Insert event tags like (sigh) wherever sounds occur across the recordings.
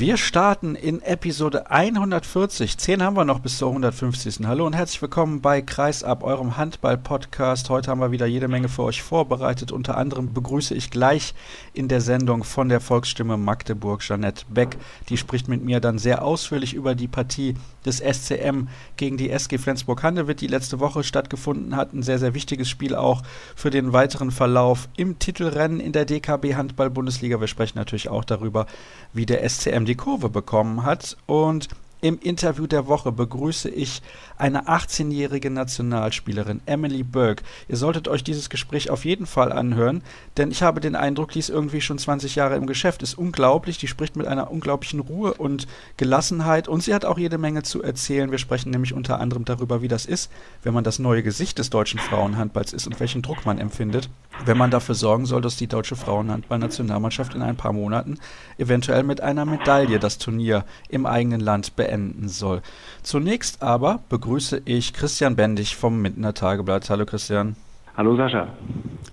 Wir starten in Episode 140. Zehn haben wir noch bis zur 150. Hallo und herzlich willkommen bei Kreisab, eurem Handball-Podcast. Heute haben wir wieder jede Menge für euch vorbereitet. Unter anderem begrüße ich gleich in der Sendung von der Volksstimme Magdeburg Jeanette Beck. Die spricht mit mir dann sehr ausführlich über die Partie des SCM gegen die SG Flensburg-Handewitt, die letzte Woche stattgefunden hat. Ein sehr, sehr wichtiges Spiel auch für den weiteren Verlauf im Titelrennen in der DKB Handball-Bundesliga. Wir sprechen natürlich auch darüber, wie der SCM die Kurve bekommen hat. Und im Interview der Woche begrüße ich eine 18-jährige Nationalspielerin, Emily Burke. Ihr solltet euch dieses Gespräch auf jeden Fall anhören, denn ich habe den Eindruck, die ist irgendwie schon 20 Jahre im Geschäft. Ist unglaublich, die spricht mit einer unglaublichen Ruhe und Gelassenheit und sie hat auch jede Menge zu erzählen. Wir sprechen nämlich unter anderem darüber, wie das ist, wenn man das neue Gesicht des deutschen Frauenhandballs ist und welchen Druck man empfindet, wenn man dafür sorgen soll, dass die deutsche Frauenhandballnationalmannschaft in ein paar Monaten eventuell mit einer Medaille das Turnier im eigenen Land beendet beenden soll. Zunächst aber begrüße ich Christian Bendig vom Mindener Tageblatt. Hallo Christian. Hallo Sascha.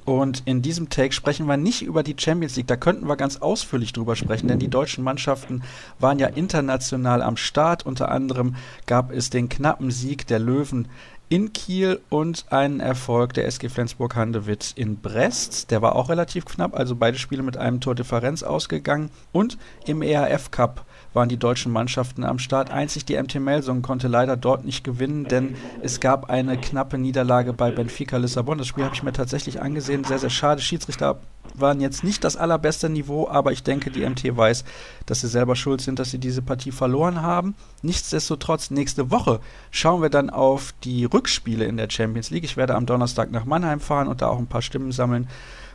Und in diesem Take sprechen wir nicht über die Champions League, da könnten wir ganz ausführlich drüber sprechen, denn die deutschen Mannschaften waren ja international am Start. Unter anderem gab es den knappen Sieg der Löwen in Kiel und einen Erfolg der SG Flensburg-Handewitt in Brest. Der war auch relativ knapp, also beide Spiele mit einem Tor Differenz ausgegangen. Und im ERF Cup waren die deutschen Mannschaften am Start. Einzig die MT Melsung konnte leider dort nicht gewinnen, denn es gab eine knappe Niederlage bei Benfica Lissabon. Das Spiel habe ich mir tatsächlich angesehen. Sehr, sehr schade. Schiedsrichter waren jetzt nicht das allerbeste Niveau, aber ich denke, die MT weiß, dass sie selber schuld sind, dass sie diese Partie verloren haben. Nichtsdestotrotz, nächste Woche schauen wir dann auf die Rückspiele in der Champions League. Ich werde am Donnerstag nach Mannheim fahren und da auch ein paar Stimmen sammeln,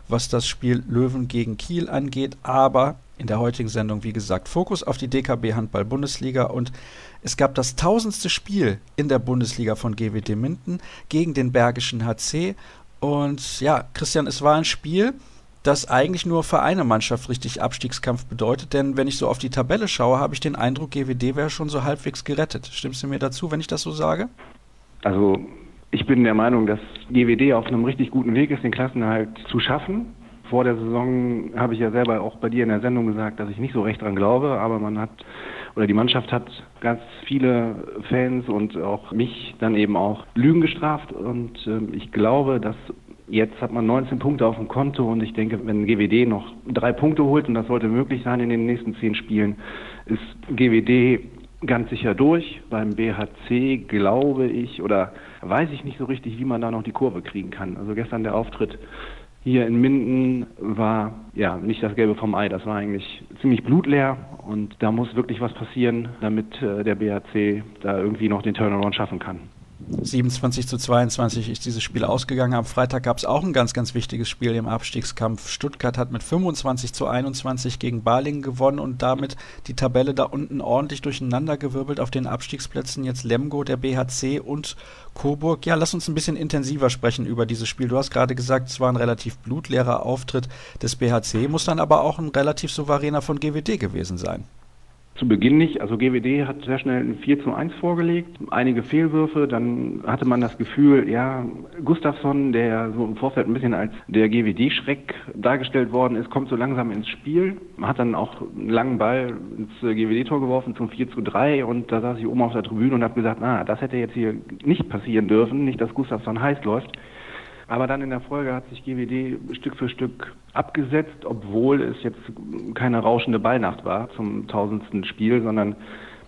was das Spiel Löwen gegen Kiel angeht. Aber in der heutigen Sendung, wie gesagt, Fokus auf die DKB Handball Bundesliga und es gab das tausendste Spiel in der Bundesliga von GWD Minden gegen den Bergischen HC und ja, Christian, es war ein Spiel, das eigentlich nur für eine Mannschaft richtig Abstiegskampf bedeutet, denn wenn ich so auf die Tabelle schaue, habe ich den Eindruck, GWD wäre schon so halbwegs gerettet. Stimmst du mir dazu, wenn ich das so sage? Also ich bin der Meinung, dass GWD auf einem richtig guten Weg ist, den Klassenerhalt zu schaffen vor der Saison habe ich ja selber auch bei dir in der Sendung gesagt, dass ich nicht so recht dran glaube, aber man hat oder die Mannschaft hat ganz viele Fans und auch mich dann eben auch Lügen gestraft und äh, ich glaube, dass jetzt hat man 19 Punkte auf dem Konto und ich denke, wenn GWD noch drei Punkte holt und das sollte möglich sein in den nächsten zehn Spielen, ist GWD ganz sicher durch. Beim BHC glaube ich oder weiß ich nicht so richtig, wie man da noch die Kurve kriegen kann. Also gestern der Auftritt hier in Minden war ja nicht das Gelbe vom Ei. Das war eigentlich ziemlich blutleer und da muss wirklich was passieren, damit äh, der BHC da irgendwie noch den Turnaround schaffen kann. 27 zu 22 ist dieses Spiel ausgegangen. Am Freitag gab es auch ein ganz, ganz wichtiges Spiel im Abstiegskampf. Stuttgart hat mit 25 zu 21 gegen Balingen gewonnen und damit die Tabelle da unten ordentlich durcheinandergewirbelt. Auf den Abstiegsplätzen jetzt Lemgo, der BHC und Coburg. Ja, lass uns ein bisschen intensiver sprechen über dieses Spiel. Du hast gerade gesagt, es war ein relativ blutleerer Auftritt des BHC, muss dann aber auch ein relativ souveräner von GWD gewesen sein. Zu Beginn nicht. Also GWD hat sehr schnell ein 4 zu 1 vorgelegt, einige Fehlwürfe. Dann hatte man das Gefühl, ja, Gustafsson, der so im Vorfeld ein bisschen als der GWD-Schreck dargestellt worden ist, kommt so langsam ins Spiel. Hat dann auch einen langen Ball ins GWD-Tor geworfen zum 4 zu 3 und da saß ich oben auf der Tribüne und habe gesagt, na, das hätte jetzt hier nicht passieren dürfen, nicht, dass Gustafsson heiß läuft. Aber dann in der Folge hat sich GWD Stück für Stück abgesetzt, obwohl es jetzt keine rauschende Ballnacht war zum tausendsten Spiel, sondern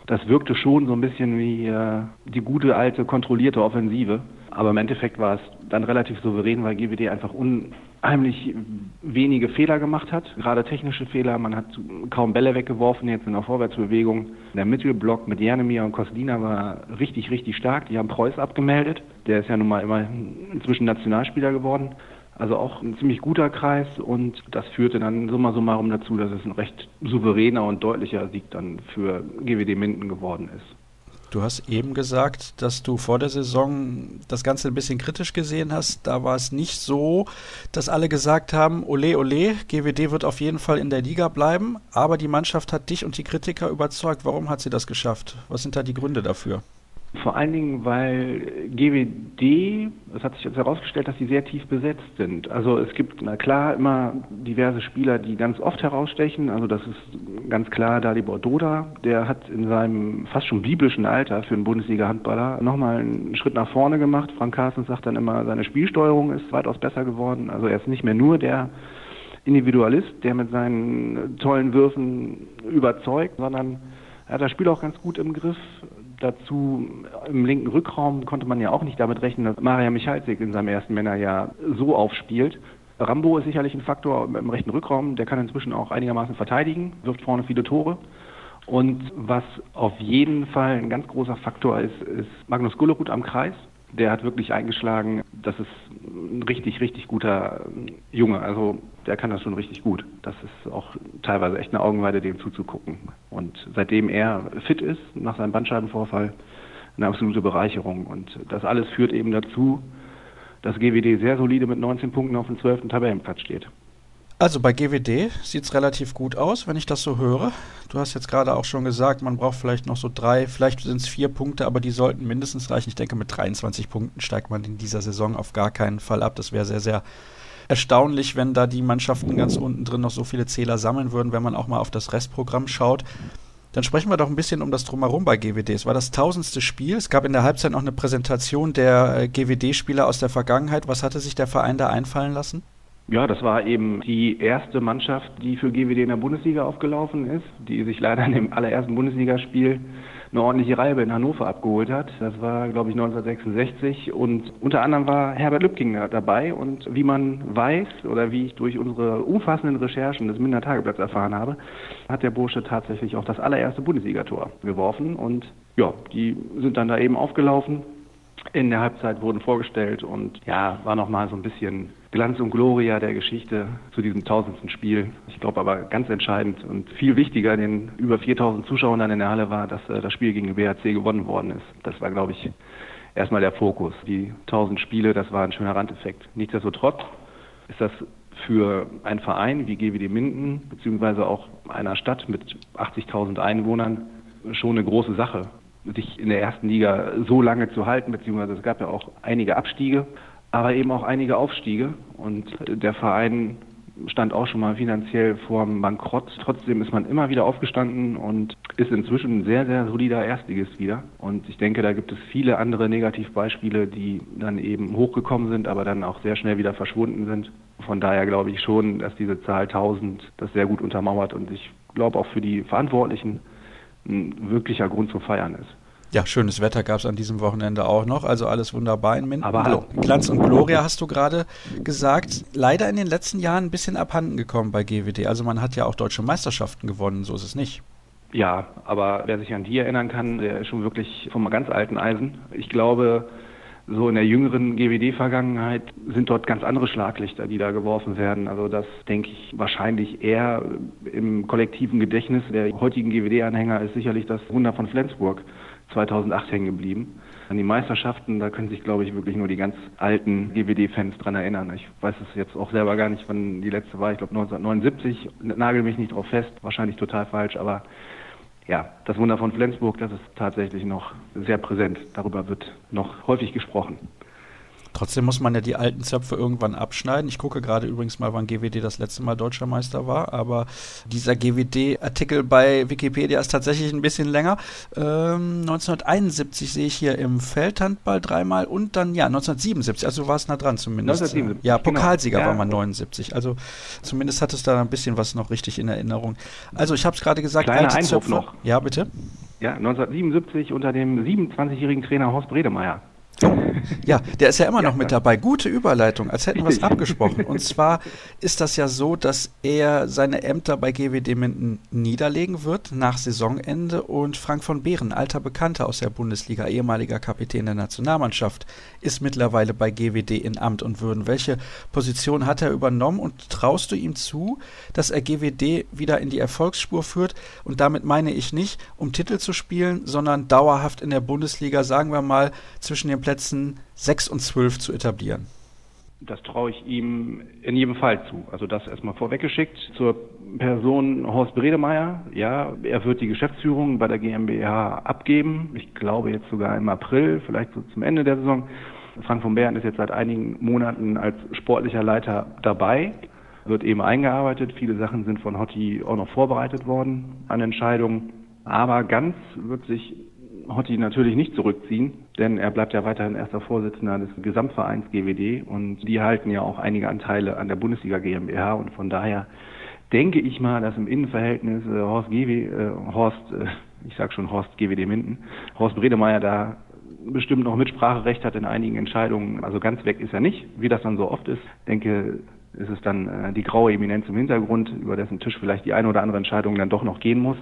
das wirkte schon so ein bisschen wie äh, die gute alte kontrollierte Offensive. Aber im Endeffekt war es dann relativ souverän, weil GWD einfach unheimlich wenige Fehler gemacht hat, gerade technische Fehler. Man hat kaum Bälle weggeworfen, jetzt in der Vorwärtsbewegung. Der Mittelblock mit Janemir und Kosdina war richtig, richtig stark. Die haben Preuß abgemeldet. Der ist ja nun mal immer inzwischen Nationalspieler geworden. Also auch ein ziemlich guter Kreis und das führte dann summa summarum dazu, dass es ein recht souveräner und deutlicher Sieg dann für GWD Minden geworden ist. Du hast eben gesagt, dass du vor der Saison das Ganze ein bisschen kritisch gesehen hast. Da war es nicht so, dass alle gesagt haben, ole ole, GWD wird auf jeden Fall in der Liga bleiben. Aber die Mannschaft hat dich und die Kritiker überzeugt. Warum hat sie das geschafft? Was sind da die Gründe dafür? Vor allen Dingen, weil GWD, es hat sich jetzt herausgestellt, dass sie sehr tief besetzt sind. Also es gibt, na klar, immer diverse Spieler, die ganz oft herausstechen. Also das ist ganz klar Dalibor Doda. Der hat in seinem fast schon biblischen Alter für einen Bundesliga-Handballer nochmal einen Schritt nach vorne gemacht. Frank Carstens sagt dann immer, seine Spielsteuerung ist weitaus besser geworden. Also er ist nicht mehr nur der Individualist, der mit seinen tollen Würfen überzeugt, sondern er hat das Spiel auch ganz gut im Griff. Dazu im linken Rückraum konnte man ja auch nicht damit rechnen, dass Maria Michalzik in seinem ersten Männerjahr so aufspielt. Rambo ist sicherlich ein Faktor im rechten Rückraum, der kann inzwischen auch einigermaßen verteidigen, wirft vorne viele Tore. Und was auf jeden Fall ein ganz großer Faktor ist, ist Magnus Gullerud am Kreis. Der hat wirklich eingeschlagen, das ist ein richtig, richtig guter Junge. Also der kann das schon richtig gut. Das ist auch teilweise echt eine Augenweide, dem zuzugucken. Und seitdem er fit ist, nach seinem Bandscheibenvorfall, eine absolute Bereicherung. Und das alles führt eben dazu, dass GWD sehr solide mit 19 Punkten auf dem 12. Tabellenplatz steht. Also bei GWD sieht es relativ gut aus, wenn ich das so höre. Du hast jetzt gerade auch schon gesagt, man braucht vielleicht noch so drei, vielleicht sind es vier Punkte, aber die sollten mindestens reichen. Ich denke, mit 23 Punkten steigt man in dieser Saison auf gar keinen Fall ab. Das wäre sehr, sehr erstaunlich, wenn da die Mannschaften ganz unten drin noch so viele Zähler sammeln würden, wenn man auch mal auf das Restprogramm schaut. Dann sprechen wir doch ein bisschen um das Drumherum bei GWD. Es war das tausendste Spiel. Es gab in der Halbzeit noch eine Präsentation der äh, GWD-Spieler aus der Vergangenheit. Was hatte sich der Verein da einfallen lassen? Ja, das war eben die erste Mannschaft, die für GWD in der Bundesliga aufgelaufen ist, die sich leider in dem allerersten Bundesligaspiel eine ordentliche Reibe in Hannover abgeholt hat. Das war, glaube ich, 1966 und unter anderem war Herbert Lübking dabei und wie man weiß oder wie ich durch unsere umfassenden Recherchen des Minder Tageblatts erfahren habe, hat der Bursche tatsächlich auch das allererste Bundesligator geworfen und ja, die sind dann da eben aufgelaufen. In der Halbzeit wurden vorgestellt und ja, war nochmal so ein bisschen Glanz und Gloria der Geschichte zu diesem tausendsten Spiel. Ich glaube aber ganz entscheidend und viel wichtiger den über 4000 Zuschauern dann in der Halle war, dass äh, das Spiel gegen den BHC gewonnen worden ist. Das war, glaube ich, erstmal der Fokus. Die 1000 Spiele, das war ein schöner Randeffekt. Nichtsdestotrotz ist das für einen Verein wie GWD Minden, beziehungsweise auch einer Stadt mit 80.000 Einwohnern, schon eine große Sache, sich in der ersten Liga so lange zu halten, beziehungsweise es gab ja auch einige Abstiege aber eben auch einige Aufstiege. Und der Verein stand auch schon mal finanziell vor dem Bankrott. Trotzdem ist man immer wieder aufgestanden und ist inzwischen ein sehr, sehr solider Erstligist wieder. Und ich denke, da gibt es viele andere Negativbeispiele, die dann eben hochgekommen sind, aber dann auch sehr schnell wieder verschwunden sind. Von daher glaube ich schon, dass diese Zahl 1000 das sehr gut untermauert und ich glaube auch für die Verantwortlichen ein wirklicher Grund zum Feiern ist. Ja, schönes Wetter gab es an diesem Wochenende auch noch, also alles wunderbar in Minden. Aber hallo. Glanz und Gloria hast du gerade gesagt, leider in den letzten Jahren ein bisschen abhanden gekommen bei GWD. Also man hat ja auch deutsche Meisterschaften gewonnen, so ist es nicht. Ja, aber wer sich an die erinnern kann, der ist schon wirklich vom ganz alten Eisen. Ich glaube, so in der jüngeren GWD-Vergangenheit sind dort ganz andere Schlaglichter, die da geworfen werden. Also das denke ich wahrscheinlich eher im kollektiven Gedächtnis der heutigen GWD-Anhänger ist sicherlich das Wunder von Flensburg 2008 hängen geblieben. An die Meisterschaften, da können sich, glaube ich, wirklich nur die ganz alten GWD-Fans dran erinnern. Ich weiß es jetzt auch selber gar nicht, wann die letzte war. Ich glaube 1979. Nagel mich nicht drauf fest, wahrscheinlich total falsch, aber ja, das Wunder von Flensburg, das ist tatsächlich noch sehr präsent. Darüber wird noch häufig gesprochen. Trotzdem muss man ja die alten Zöpfe irgendwann abschneiden. Ich gucke gerade übrigens mal, wann GWD das letzte Mal Deutscher Meister war, aber dieser GWD-Artikel bei Wikipedia ist tatsächlich ein bisschen länger. Ähm, 1971 sehe ich hier im Feldhandball dreimal und dann, ja, 1977, also war es nah dran zumindest. 1977, ja, genau. Pokalsieger genau. war man 79, also zumindest hat es da ein bisschen was noch richtig in Erinnerung. Also ich habe es gerade gesagt, Kleiner alte Einwurf Zöpfe. noch. Ja, bitte. Ja, 1977 unter dem 27-jährigen Trainer Horst Bredemeier. Ja, der ist ja immer noch mit dabei. Gute Überleitung, als hätten wir es (laughs) abgesprochen. Und zwar ist das ja so, dass er seine Ämter bei GWD Minden niederlegen wird nach Saisonende und Frank von Behren, alter Bekannter aus der Bundesliga, ehemaliger Kapitän der Nationalmannschaft, ist mittlerweile bei GWD in Amt und Würden. Welche Position hat er übernommen und traust du ihm zu, dass er GWD wieder in die Erfolgsspur führt? Und damit meine ich nicht, um Titel zu spielen, sondern dauerhaft in der Bundesliga, sagen wir mal, zwischen den Plätzen 6 und 12 zu etablieren? das traue ich ihm in jedem Fall zu. Also das erstmal vorweggeschickt. Zur Person Horst Bredemeier. Ja, er wird die Geschäftsführung bei der GmbH abgeben. Ich glaube jetzt sogar im April, vielleicht so zum Ende der Saison. Frank von Bären ist jetzt seit einigen Monaten als sportlicher Leiter dabei, wird eben eingearbeitet. Viele Sachen sind von Hotti auch noch vorbereitet worden an Entscheidungen. Aber ganz wird sich Hotti natürlich nicht zurückziehen, denn er bleibt ja weiterhin erster Vorsitzender des Gesamtvereins GWD und die halten ja auch einige Anteile an der Bundesliga GmbH und von daher denke ich mal, dass im Innenverhältnis äh, Horst GW, äh, Horst, äh, ich sag schon Horst GWD Minden, Horst Bredemeier da bestimmt noch Mitspracherecht hat in einigen Entscheidungen. Also ganz weg ist er nicht, wie das dann so oft ist. denke, ist es dann äh, die graue Eminenz im Hintergrund, über dessen Tisch vielleicht die eine oder andere Entscheidung dann doch noch gehen muss.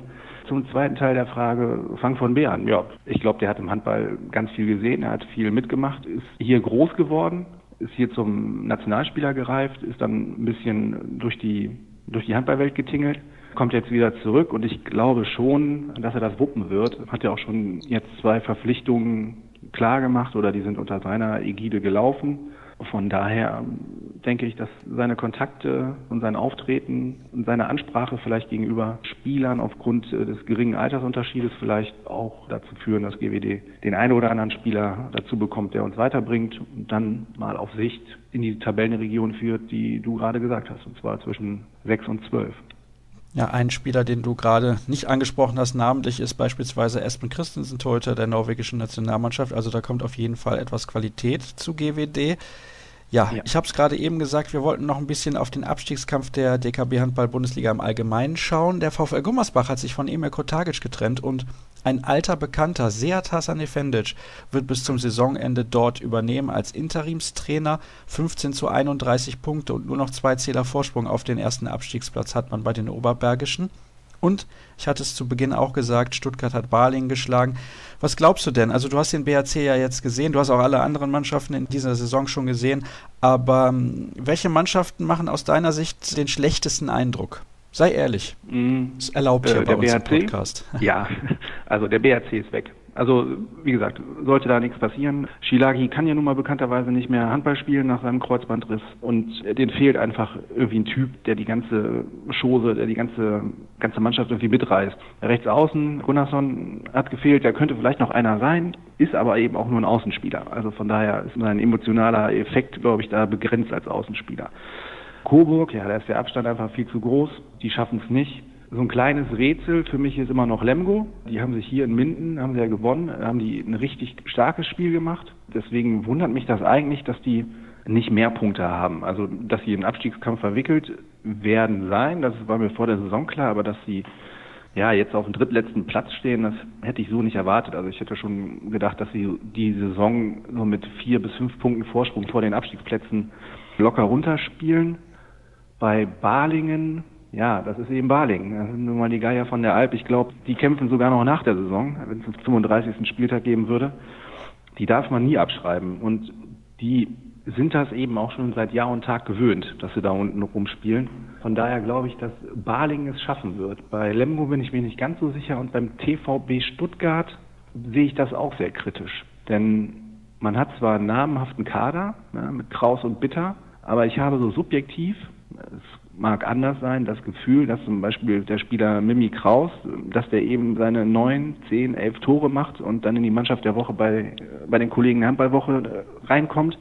Zum zweiten Teil der Frage, Frank von Beeren. Ja, ich glaube, der hat im Handball ganz viel gesehen, er hat viel mitgemacht, ist hier groß geworden, ist hier zum Nationalspieler gereift, ist dann ein bisschen durch die, durch die Handballwelt getingelt, kommt jetzt wieder zurück und ich glaube schon, dass er das wuppen wird. Hat ja auch schon jetzt zwei Verpflichtungen klar gemacht oder die sind unter seiner Ägide gelaufen. Von daher denke ich, dass seine Kontakte und sein Auftreten und seine Ansprache vielleicht gegenüber Spielern aufgrund äh, des geringen Altersunterschiedes vielleicht auch dazu führen, dass GWD den einen oder anderen Spieler dazu bekommt, der uns weiterbringt und dann mal auf Sicht in die Tabellenregion führt, die du gerade gesagt hast, und zwar zwischen sechs und zwölf. Ja, ein Spieler, den du gerade nicht angesprochen hast, namentlich ist beispielsweise Espen Christensen, Torhüter der norwegischen Nationalmannschaft. Also da kommt auf jeden Fall etwas Qualität zu GWD. Ja, ja. ich habe es gerade eben gesagt, wir wollten noch ein bisschen auf den Abstiegskampf der DKB Handball Bundesliga im Allgemeinen schauen. Der VfL Gummersbach hat sich von Emir Kotagic getrennt und ein alter Bekannter, Seat Hasanefendic, wird bis zum Saisonende dort übernehmen als Interimstrainer. 15 zu 31 Punkte und nur noch zwei Zähler Vorsprung auf den ersten Abstiegsplatz hat man bei den Oberbergischen. Und ich hatte es zu Beginn auch gesagt, Stuttgart hat Balingen geschlagen. Was glaubst du denn? Also du hast den BRC ja jetzt gesehen, du hast auch alle anderen Mannschaften in dieser Saison schon gesehen, aber ähm, welche Mannschaften machen aus deiner Sicht den schlechtesten Eindruck? Sei ehrlich. Mm, das erlaubt äh, hier bei uns BRC? im Podcast. Ja, (laughs) also der BRC ist weg. Also wie gesagt, sollte da nichts passieren. Shilagi kann ja nun mal bekannterweise nicht mehr Handball spielen nach seinem Kreuzbandriss und den fehlt einfach irgendwie ein Typ, der die ganze Chose, der die ganze ganze Mannschaft irgendwie mitreißt. Rechts außen, Gunnarsson hat gefehlt, da könnte vielleicht noch einer sein, ist aber eben auch nur ein Außenspieler. Also von daher ist sein emotionaler Effekt, glaube ich, da begrenzt als Außenspieler. Coburg, ja, da ist der Abstand einfach viel zu groß. Die schaffen es nicht. So ein kleines Rätsel für mich ist immer noch Lemgo. Die haben sich hier in Minden, haben sie ja gewonnen, haben die ein richtig starkes Spiel gemacht. Deswegen wundert mich das eigentlich, dass die nicht mehr Punkte haben. Also, dass sie in den Abstiegskampf verwickelt werden sein, das war mir vor der Saison klar, aber dass sie ja, jetzt auf dem drittletzten Platz stehen, das hätte ich so nicht erwartet. Also ich hätte schon gedacht, dass sie die Saison so mit vier bis fünf Punkten Vorsprung vor den Abstiegsplätzen locker runterspielen. Bei Balingen, ja, das ist eben Balingen. Das sind nun mal die Geier von der Alp. Ich glaube, die kämpfen sogar noch nach der Saison, wenn es einen 35. Spieltag geben würde. Die darf man nie abschreiben. Und die sind das eben auch schon seit Jahr und Tag gewöhnt, dass sie da unten rumspielen. Von daher glaube ich, dass Balingen es schaffen wird. Bei Lemgo bin ich mir nicht ganz so sicher und beim TVB Stuttgart sehe ich das auch sehr kritisch. Denn man hat zwar einen namhaften Kader ne, mit Kraus und Bitter, aber ich habe so subjektiv es mag anders sein, das Gefühl, dass zum Beispiel der Spieler Mimi Kraus, dass der eben seine neun, zehn, elf Tore macht und dann in die Mannschaft der Woche bei, bei den Kollegen der Handballwoche äh, reinkommt.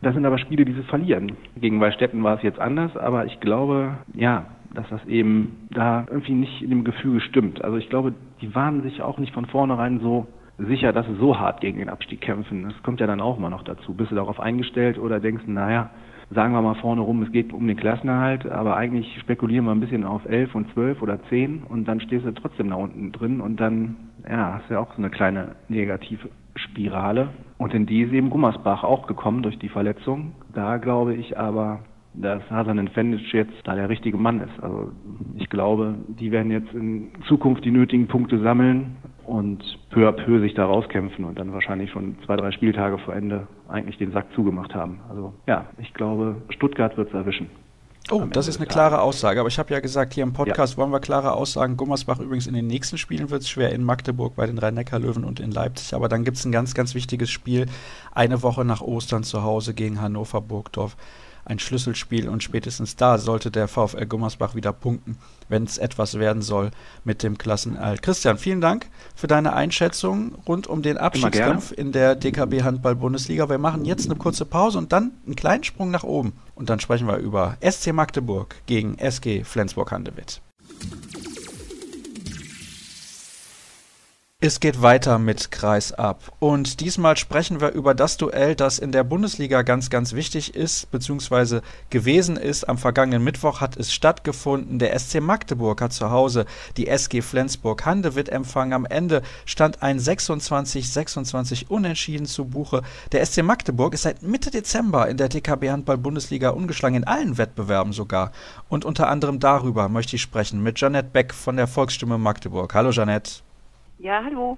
Das sind aber Spiele, die sie verlieren. Gegen Wallstätten war es jetzt anders, aber ich glaube, ja, dass das eben da irgendwie nicht in dem Gefühl stimmt. Also ich glaube, die waren sich auch nicht von vornherein so sicher, dass sie so hart gegen den Abstieg kämpfen. Das kommt ja dann auch mal noch dazu. Bist du darauf eingestellt oder denkst, naja, sagen wir mal vorne rum, es geht um den Klassenerhalt, aber eigentlich spekulieren wir ein bisschen auf elf und zwölf oder zehn und dann stehst du trotzdem da unten drin und dann ja, hast du ja auch so eine kleine negative Spirale. Und in die ist eben Gummersbach auch gekommen durch die Verletzung. Da glaube ich aber, dass Hasan Fendic jetzt da der richtige Mann ist. Also ich glaube, die werden jetzt in Zukunft die nötigen Punkte sammeln und peu à peu sich da rauskämpfen und dann wahrscheinlich schon zwei, drei Spieltage vor Ende eigentlich den Sack zugemacht haben. Also ja, ich glaube, Stuttgart wird es erwischen. Oh, das ist eine klare Aussage. Aber ich habe ja gesagt, hier im Podcast ja. wollen wir klare Aussagen. Gummersbach übrigens in den nächsten Spielen wird es schwer in Magdeburg bei den Rhein-Neckar-Löwen und in Leipzig. Aber dann gibt es ein ganz, ganz wichtiges Spiel. Eine Woche nach Ostern zu Hause gegen Hannover Burgdorf ein Schlüsselspiel und spätestens da sollte der VfL Gummersbach wieder punkten, wenn es etwas werden soll mit dem Klassenalt. Christian, vielen Dank für deine Einschätzung rund um den Abstiegskampf in der DKB Handball Bundesliga. Wir machen jetzt eine kurze Pause und dann einen kleinen Sprung nach oben und dann sprechen wir über SC Magdeburg gegen SG Flensburg-Handewitt. Es geht weiter mit Kreis ab. Und diesmal sprechen wir über das Duell, das in der Bundesliga ganz, ganz wichtig ist, beziehungsweise gewesen ist. Am vergangenen Mittwoch hat es stattgefunden. Der SC Magdeburg hat zu Hause die SG Flensburg Handewitt empfangen. Am Ende stand ein 26-26 Unentschieden zu Buche. Der SC Magdeburg ist seit Mitte Dezember in der DKB Handball Bundesliga ungeschlagen, in allen Wettbewerben sogar. Und unter anderem darüber möchte ich sprechen mit Janette Beck von der Volksstimme Magdeburg. Hallo Janette. Ja, hallo.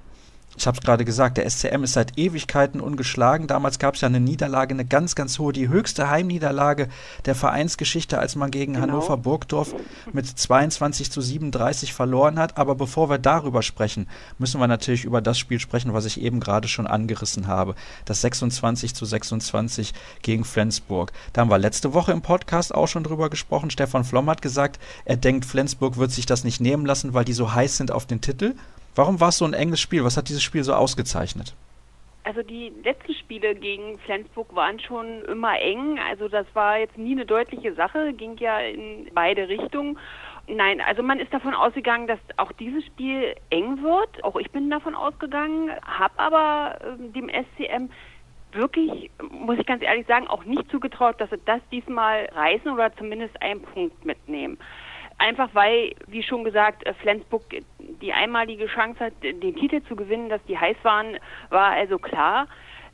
Ich habe es gerade gesagt, der SCM ist seit Ewigkeiten ungeschlagen. Damals gab es ja eine Niederlage, eine ganz, ganz hohe, die höchste Heimniederlage der Vereinsgeschichte, als man gegen genau. Hannover Burgdorf mit 22 zu 37 verloren hat. Aber bevor wir darüber sprechen, müssen wir natürlich über das Spiel sprechen, was ich eben gerade schon angerissen habe. Das 26 zu 26 gegen Flensburg. Da haben wir letzte Woche im Podcast auch schon drüber gesprochen. Stefan Flom hat gesagt, er denkt, Flensburg wird sich das nicht nehmen lassen, weil die so heiß sind auf den Titel. Warum war es so ein enges Spiel? Was hat dieses Spiel so ausgezeichnet? Also die letzten Spiele gegen Flensburg waren schon immer eng. Also das war jetzt nie eine deutliche Sache, ging ja in beide Richtungen. Nein, also man ist davon ausgegangen, dass auch dieses Spiel eng wird. Auch ich bin davon ausgegangen, habe aber äh, dem SCM wirklich, muss ich ganz ehrlich sagen, auch nicht zugetraut, dass sie das diesmal reißen oder zumindest einen Punkt mitnehmen. Einfach weil, wie schon gesagt, äh, Flensburg die einmalige Chance hat, den Titel zu gewinnen, dass die heiß waren, war also klar.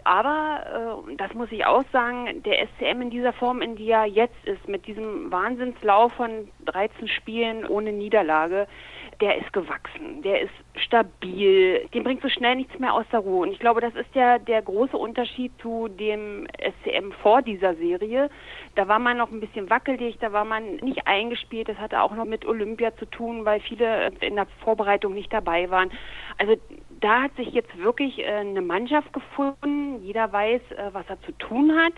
Aber, äh, das muss ich auch sagen, der SCM in dieser Form, in die er jetzt ist, mit diesem Wahnsinnslauf von 13 Spielen ohne Niederlage, der ist gewachsen, der ist stabil, dem bringt so schnell nichts mehr aus der Ruhe. Und ich glaube, das ist ja der große Unterschied zu dem SCM vor dieser Serie. Da war man noch ein bisschen wackelig, da war man nicht eingespielt. Das hatte auch noch mit Olympia zu tun, weil viele in der Vorbereitung nicht dabei waren. Also da hat sich jetzt wirklich äh, eine Mannschaft gefunden. Jeder weiß, äh, was er zu tun hat.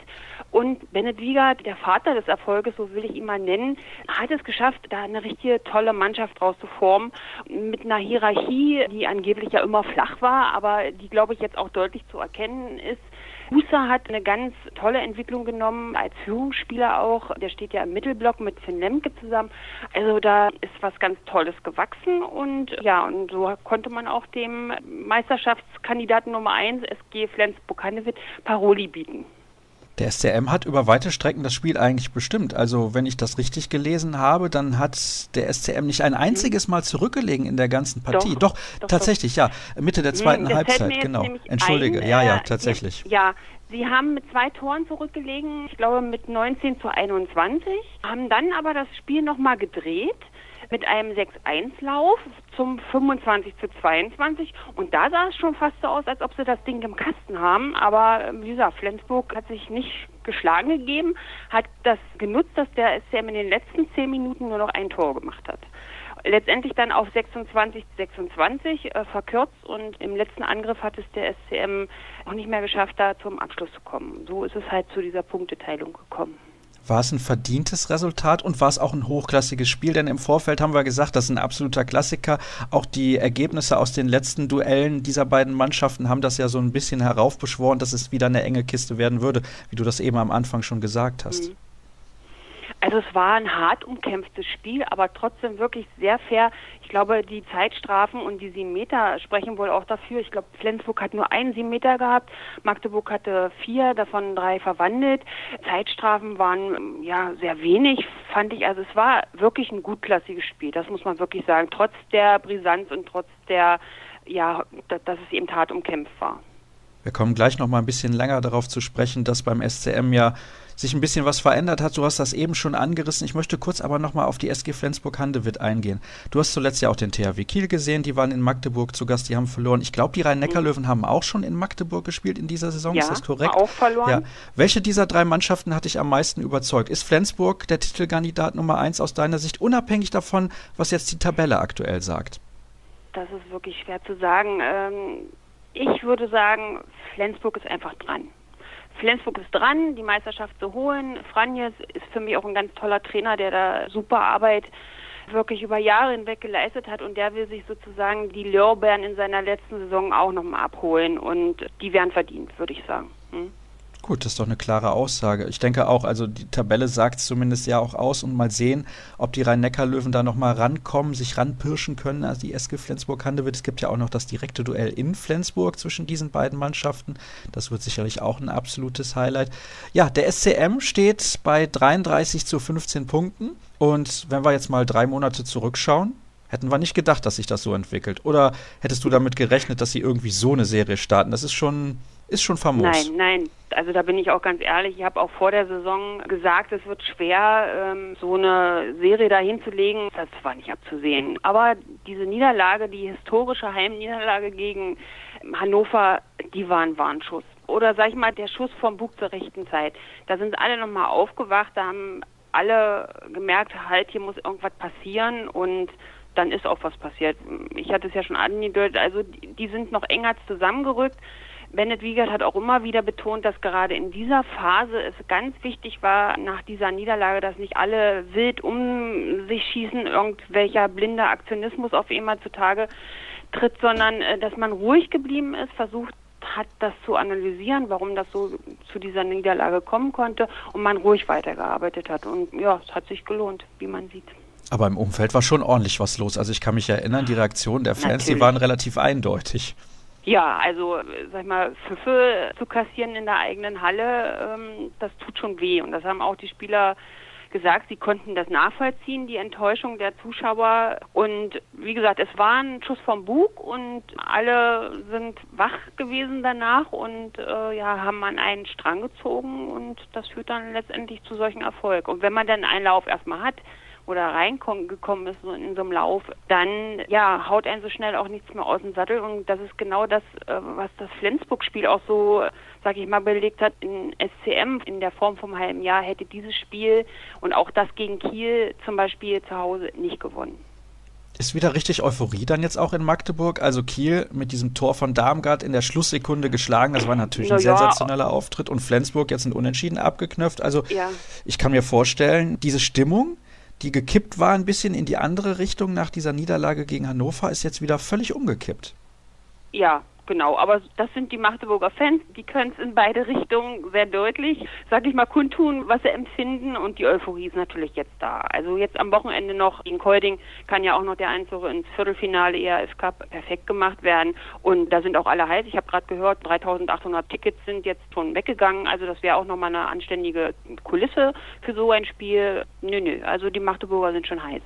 Und Bennett Wiegert, der Vater des Erfolges, so will ich ihn mal nennen, hat es geschafft, da eine richtige tolle Mannschaft draus zu formen. Mit einer Hierarchie, die angeblich ja immer flach war, aber die, glaube ich, jetzt auch deutlich zu erkennen ist. Husa hat eine ganz tolle Entwicklung genommen, als Führungsspieler auch. Der steht ja im Mittelblock mit Finn Lemke zusammen. Also da ist was ganz Tolles gewachsen und ja, und so konnte man auch dem Meisterschaftskandidaten Nummer 1, SG Flensburg-Handewitt, Paroli bieten. Der SCM hat über weite Strecken das Spiel eigentlich bestimmt. Also, wenn ich das richtig gelesen habe, dann hat der SCM nicht ein einziges Mal zurückgelegen in der ganzen Partie. Doch, doch, doch tatsächlich, doch. ja. Mitte der zweiten das Halbzeit, genau. Entschuldige, ein, ja, ja, äh, tatsächlich. Ja, Sie haben mit zwei Toren zurückgelegen, ich glaube mit 19 zu 21, haben dann aber das Spiel nochmal gedreht mit einem 6-1-Lauf zum 25 zu 22 und da sah es schon fast so aus, als ob sie das Ding im Kasten haben, aber ähm, wie gesagt, Flensburg hat sich nicht geschlagen gegeben, hat das genutzt, dass der SCM in den letzten zehn Minuten nur noch ein Tor gemacht hat. Letztendlich dann auf 26 zu 26 äh, verkürzt und im letzten Angriff hat es der SCM auch nicht mehr geschafft, da zum Abschluss zu kommen. So ist es halt zu dieser Punkteteilung gekommen. War es ein verdientes Resultat und war es auch ein hochklassiges Spiel? Denn im Vorfeld haben wir gesagt, das ist ein absoluter Klassiker. Auch die Ergebnisse aus den letzten Duellen dieser beiden Mannschaften haben das ja so ein bisschen heraufbeschworen, dass es wieder eine enge Kiste werden würde, wie du das eben am Anfang schon gesagt hast. Mhm. Also es war ein hart umkämpftes Spiel, aber trotzdem wirklich sehr fair. Ich glaube, die Zeitstrafen und die sieben Meter sprechen wohl auch dafür. Ich glaube, Flensburg hat nur einen sieben Meter gehabt, Magdeburg hatte vier, davon drei verwandelt. Zeitstrafen waren ja sehr wenig, fand ich. Also es war wirklich ein gutklassiges Spiel, das muss man wirklich sagen. Trotz der Brisanz und trotz der, ja, dass es eben hart umkämpft war. Wir kommen gleich noch mal ein bisschen länger darauf zu sprechen, dass beim SCM ja sich ein bisschen was verändert hat. Du hast das eben schon angerissen. Ich möchte kurz aber nochmal auf die SG Flensburg-Handewitt eingehen. Du hast zuletzt ja auch den THW Kiel gesehen, die waren in Magdeburg zu Gast, die haben verloren. Ich glaube, die Rhein-Neckar-Löwen haben auch schon in Magdeburg gespielt in dieser Saison, ja, ist das korrekt? auch verloren. Ja. Welche dieser drei Mannschaften hat dich am meisten überzeugt? Ist Flensburg der Titelkandidat Nummer eins aus deiner Sicht, unabhängig davon, was jetzt die Tabelle aktuell sagt? Das ist wirklich schwer zu sagen. Ähm, ich würde sagen, Flensburg ist einfach dran. Flensburg ist dran, die Meisterschaft zu holen. Franjes ist für mich auch ein ganz toller Trainer, der da super Arbeit wirklich über Jahre hinweg geleistet hat und der will sich sozusagen die Lorbeeren in seiner letzten Saison auch nochmal abholen und die werden verdient, würde ich sagen. Hm? Gut, das ist doch eine klare Aussage. Ich denke auch, also die Tabelle sagt es zumindest ja auch aus und mal sehen, ob die Rhein-Neckar-Löwen da nochmal rankommen, sich ranpirschen können. Also die SG Flensburg-Handewitt. Es gibt ja auch noch das direkte Duell in Flensburg zwischen diesen beiden Mannschaften. Das wird sicherlich auch ein absolutes Highlight. Ja, der SCM steht bei 33 zu 15 Punkten. Und wenn wir jetzt mal drei Monate zurückschauen, hätten wir nicht gedacht, dass sich das so entwickelt. Oder hättest du damit gerechnet, dass sie irgendwie so eine Serie starten? Das ist schon ist schon famos. Nein, nein. Also da bin ich auch ganz ehrlich. Ich habe auch vor der Saison gesagt, es wird schwer, ähm, so eine Serie da hinzulegen. Das war nicht abzusehen. Aber diese Niederlage, die historische Heimniederlage gegen Hannover, die war ein Warnschuss. Oder sag ich mal, der Schuss vom Bug zur rechten Zeit. Da sind alle nochmal aufgewacht, da haben alle gemerkt, halt, hier muss irgendwas passieren und dann ist auch was passiert. Ich hatte es ja schon angedeutet, also die sind noch enger zusammengerückt. Bennett Wiegert hat auch immer wieder betont, dass gerade in dieser Phase es ganz wichtig war, nach dieser Niederlage, dass nicht alle wild um sich schießen, irgendwelcher blinder Aktionismus auf einmal zutage tritt, sondern äh, dass man ruhig geblieben ist, versucht hat, das zu analysieren, warum das so zu dieser Niederlage kommen konnte und man ruhig weitergearbeitet hat. Und ja, es hat sich gelohnt, wie man sieht. Aber im Umfeld war schon ordentlich was los. Also ich kann mich erinnern, die Reaktionen der Fans, Natürlich. die waren relativ eindeutig. Ja, also sag ich mal, Pfiffe zu kassieren in der eigenen Halle, ähm, das tut schon weh. Und das haben auch die Spieler gesagt, sie konnten das nachvollziehen, die Enttäuschung der Zuschauer. Und wie gesagt, es war ein Schuss vom Bug und alle sind wach gewesen danach und äh, ja, haben an einen Strang gezogen und das führt dann letztendlich zu solchen Erfolg. Und wenn man dann einen Lauf erstmal hat, oder reingekommen ist so in so einem Lauf, dann ja, haut einen so schnell auch nichts mehr aus dem Sattel. Und das ist genau das, äh, was das Flensburg-Spiel auch so, sag ich mal, belegt hat. In SCM in der Form vom halben Jahr hätte dieses Spiel und auch das gegen Kiel zum Beispiel zu Hause nicht gewonnen. Ist wieder richtig Euphorie dann jetzt auch in Magdeburg? Also Kiel mit diesem Tor von Darmgard in der Schlusssekunde geschlagen, das war natürlich ein ja, sensationeller Auftritt und Flensburg jetzt ein Unentschieden abgeknöpft. Also ja. ich kann mir vorstellen, diese Stimmung, die gekippt war ein bisschen in die andere Richtung nach dieser Niederlage gegen Hannover, ist jetzt wieder völlig umgekippt. Ja, genau. Aber das sind die Magdeburger Fans, die können es in beide Richtungen sehr deutlich, sag ich mal, kundtun, was sie empfinden und die Euphorie ist natürlich jetzt da. Also jetzt am Wochenende noch in Kolding kann ja auch noch der Einzug ins Viertelfinale ERF Cup perfekt gemacht werden und da sind auch alle heiß. Ich habe gerade gehört, 3800 Tickets sind jetzt schon weggegangen, also das wäre auch nochmal eine anständige Kulisse für so ein Spiel. Nö, nö, also die Magdeburger sind schon heiß.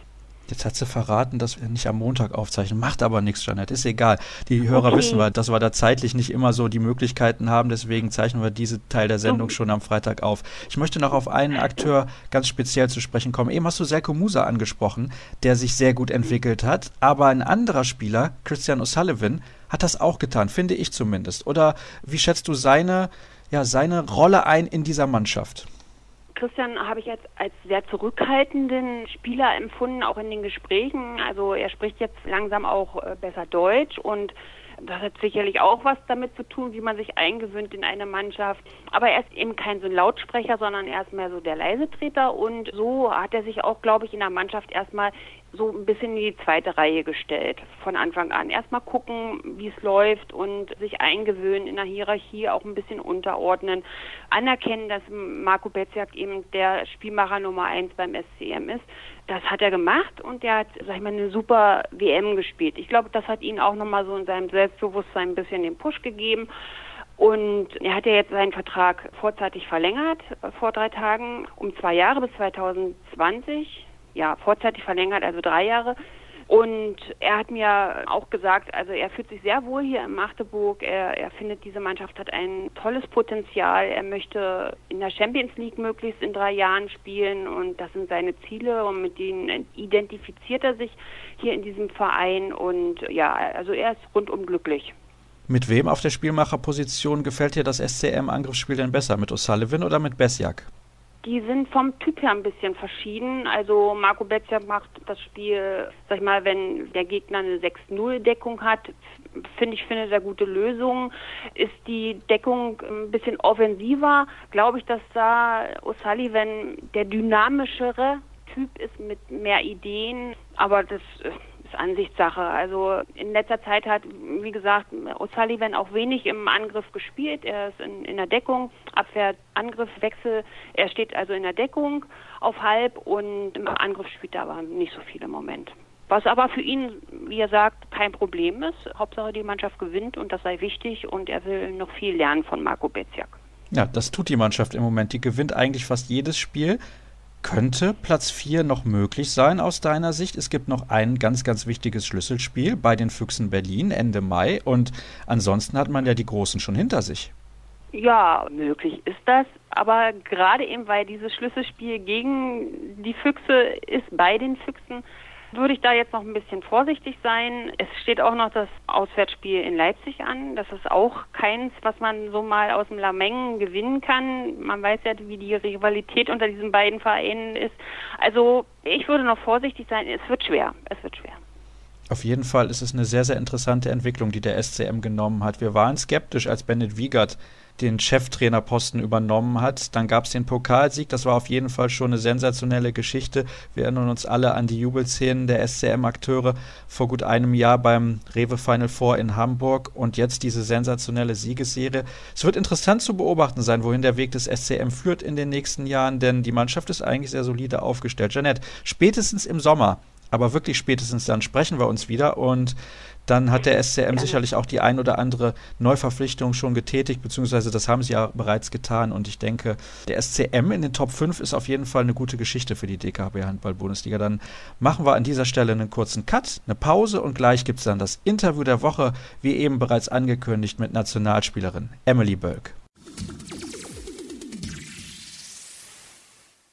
Jetzt hat sie verraten, dass wir nicht am Montag aufzeichnen. Macht aber nichts, Janet. Ist egal. Die Hörer okay. wissen, dass wir da zeitlich nicht immer so die Möglichkeiten haben. Deswegen zeichnen wir diesen Teil der Sendung schon am Freitag auf. Ich möchte noch auf einen Akteur ganz speziell zu sprechen kommen. Eben hast du Selko Musa angesprochen, der sich sehr gut entwickelt hat. Aber ein anderer Spieler, Christian O'Sullivan, hat das auch getan, finde ich zumindest. Oder wie schätzt du seine, ja, seine Rolle ein in dieser Mannschaft? Christian habe ich jetzt als sehr zurückhaltenden Spieler empfunden, auch in den Gesprächen. Also er spricht jetzt langsam auch äh, besser Deutsch und das hat sicherlich auch was damit zu tun, wie man sich eingewöhnt in eine Mannschaft. Aber er ist eben kein so ein Lautsprecher, sondern er ist mehr so der Leisetreter und so hat er sich auch, glaube ich, in der Mannschaft erstmal so ein bisschen in die zweite Reihe gestellt von Anfang an. Erstmal gucken, wie es läuft und sich eingewöhnen in der Hierarchie, auch ein bisschen unterordnen. Anerkennen, dass Marco Beziak eben der Spielmacher Nummer eins beim SCM ist. Das hat er gemacht und er hat, sag ich mal, eine super WM gespielt. Ich glaube, das hat ihn auch nochmal so in seinem Selbstbewusstsein ein bisschen den Push gegeben. Und er hat ja jetzt seinen Vertrag vorzeitig verlängert, äh, vor drei Tagen, um zwei Jahre bis 2020 ja, vorzeitig verlängert, also drei Jahre. Und er hat mir auch gesagt, also er fühlt sich sehr wohl hier in Magdeburg. Er, er findet, diese Mannschaft hat ein tolles Potenzial. Er möchte in der Champions League möglichst in drei Jahren spielen und das sind seine Ziele und mit denen identifiziert er sich hier in diesem Verein und ja, also er ist rundum glücklich. Mit wem auf der Spielmacherposition gefällt dir das SCM-Angriffsspiel denn besser? Mit O'Sullivan oder mit Besjak? Die sind vom Typ her ein bisschen verschieden. Also Marco Betziak macht das Spiel, sag ich mal, wenn der Gegner eine 6-0-Deckung hat, finde ich, findet er gute Lösungen. Ist die Deckung ein bisschen offensiver, glaube ich, dass da O'Sullivan der dynamischere Typ ist mit mehr Ideen. Aber das Ansichtssache. Also in letzter Zeit hat, wie gesagt, O'Sullivan auch wenig im Angriff gespielt. Er ist in, in der Deckung, Abwehr, Angriff, Wechsel. Er steht also in der Deckung auf halb und im Angriff spielt er aber nicht so viel im Moment. Was aber für ihn, wie er sagt, kein Problem ist. Hauptsache die Mannschaft gewinnt und das sei wichtig und er will noch viel lernen von Marco Beziak. Ja, das tut die Mannschaft im Moment. Die gewinnt eigentlich fast jedes Spiel. Könnte Platz 4 noch möglich sein aus deiner Sicht? Es gibt noch ein ganz, ganz wichtiges Schlüsselspiel bei den Füchsen Berlin Ende Mai und ansonsten hat man ja die Großen schon hinter sich. Ja, möglich ist das, aber gerade eben, weil dieses Schlüsselspiel gegen die Füchse ist bei den Füchsen, würde ich da jetzt noch ein bisschen vorsichtig sein. Es steht auch noch das Auswärtsspiel in Leipzig an. Das ist auch keins, was man so mal aus dem Lameng gewinnen kann. Man weiß ja, wie die Rivalität unter diesen beiden Vereinen ist. Also ich würde noch vorsichtig sein. Es wird schwer. Es wird schwer. Auf jeden Fall ist es eine sehr, sehr interessante Entwicklung, die der SCM genommen hat. Wir waren skeptisch, als Bennett Wiegert den Cheftrainerposten übernommen hat. Dann gab es den Pokalsieg, das war auf jeden Fall schon eine sensationelle Geschichte. Wir erinnern uns alle an die Jubelszenen der SCM-Akteure vor gut einem Jahr beim Rewe Final Four in Hamburg und jetzt diese sensationelle Siegesserie. Es wird interessant zu beobachten sein, wohin der Weg des SCM führt in den nächsten Jahren, denn die Mannschaft ist eigentlich sehr solide aufgestellt. Jeanette, spätestens im Sommer aber wirklich spätestens dann sprechen wir uns wieder und dann hat der SCM sicherlich auch die ein oder andere Neuverpflichtung schon getätigt, beziehungsweise das haben sie ja bereits getan. Und ich denke, der SCM in den Top 5 ist auf jeden Fall eine gute Geschichte für die DKB Handball-Bundesliga. Dann machen wir an dieser Stelle einen kurzen Cut, eine Pause und gleich gibt es dann das Interview der Woche, wie eben bereits angekündigt, mit Nationalspielerin Emily Bölk.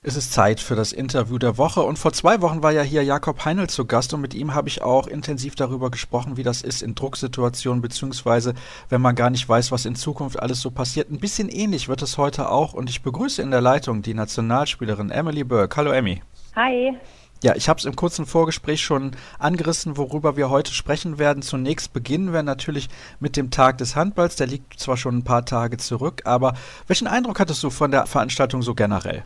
Es ist Zeit für das Interview der Woche und vor zwei Wochen war ja hier Jakob Heinl zu Gast und mit ihm habe ich auch intensiv darüber gesprochen, wie das ist in Drucksituationen beziehungsweise wenn man gar nicht weiß, was in Zukunft alles so passiert. Ein bisschen ähnlich wird es heute auch und ich begrüße in der Leitung die Nationalspielerin Emily Burke. Hallo Emmy. Hi. Ja, ich habe es im kurzen Vorgespräch schon angerissen, worüber wir heute sprechen werden. Zunächst beginnen wir natürlich mit dem Tag des Handballs. Der liegt zwar schon ein paar Tage zurück, aber welchen Eindruck hattest du von der Veranstaltung so generell?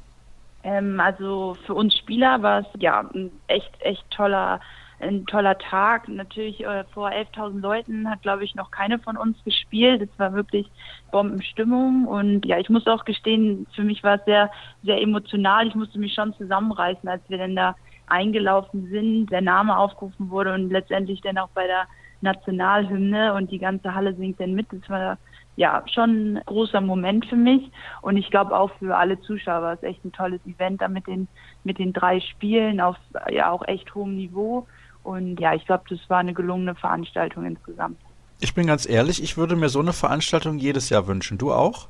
Ähm, also für uns Spieler war es ja ein echt, echt toller, ein toller Tag. Natürlich äh, vor 11.000 Leuten hat, glaube ich, noch keine von uns gespielt. Es war wirklich Bombenstimmung und ja, ich muss auch gestehen, für mich war es sehr, sehr emotional. Ich musste mich schon zusammenreißen, als wir dann da eingelaufen sind, der Name aufgerufen wurde und letztendlich dann auch bei der Nationalhymne und die ganze Halle singt dann mit. Das war ja schon ein großer Moment für mich und ich glaube auch für alle Zuschauer. Es ist echt ein tolles Event da mit den mit den drei Spielen auf ja auch echt hohem Niveau und ja, ich glaube, das war eine gelungene Veranstaltung insgesamt. Ich bin ganz ehrlich, ich würde mir so eine Veranstaltung jedes Jahr wünschen. Du auch?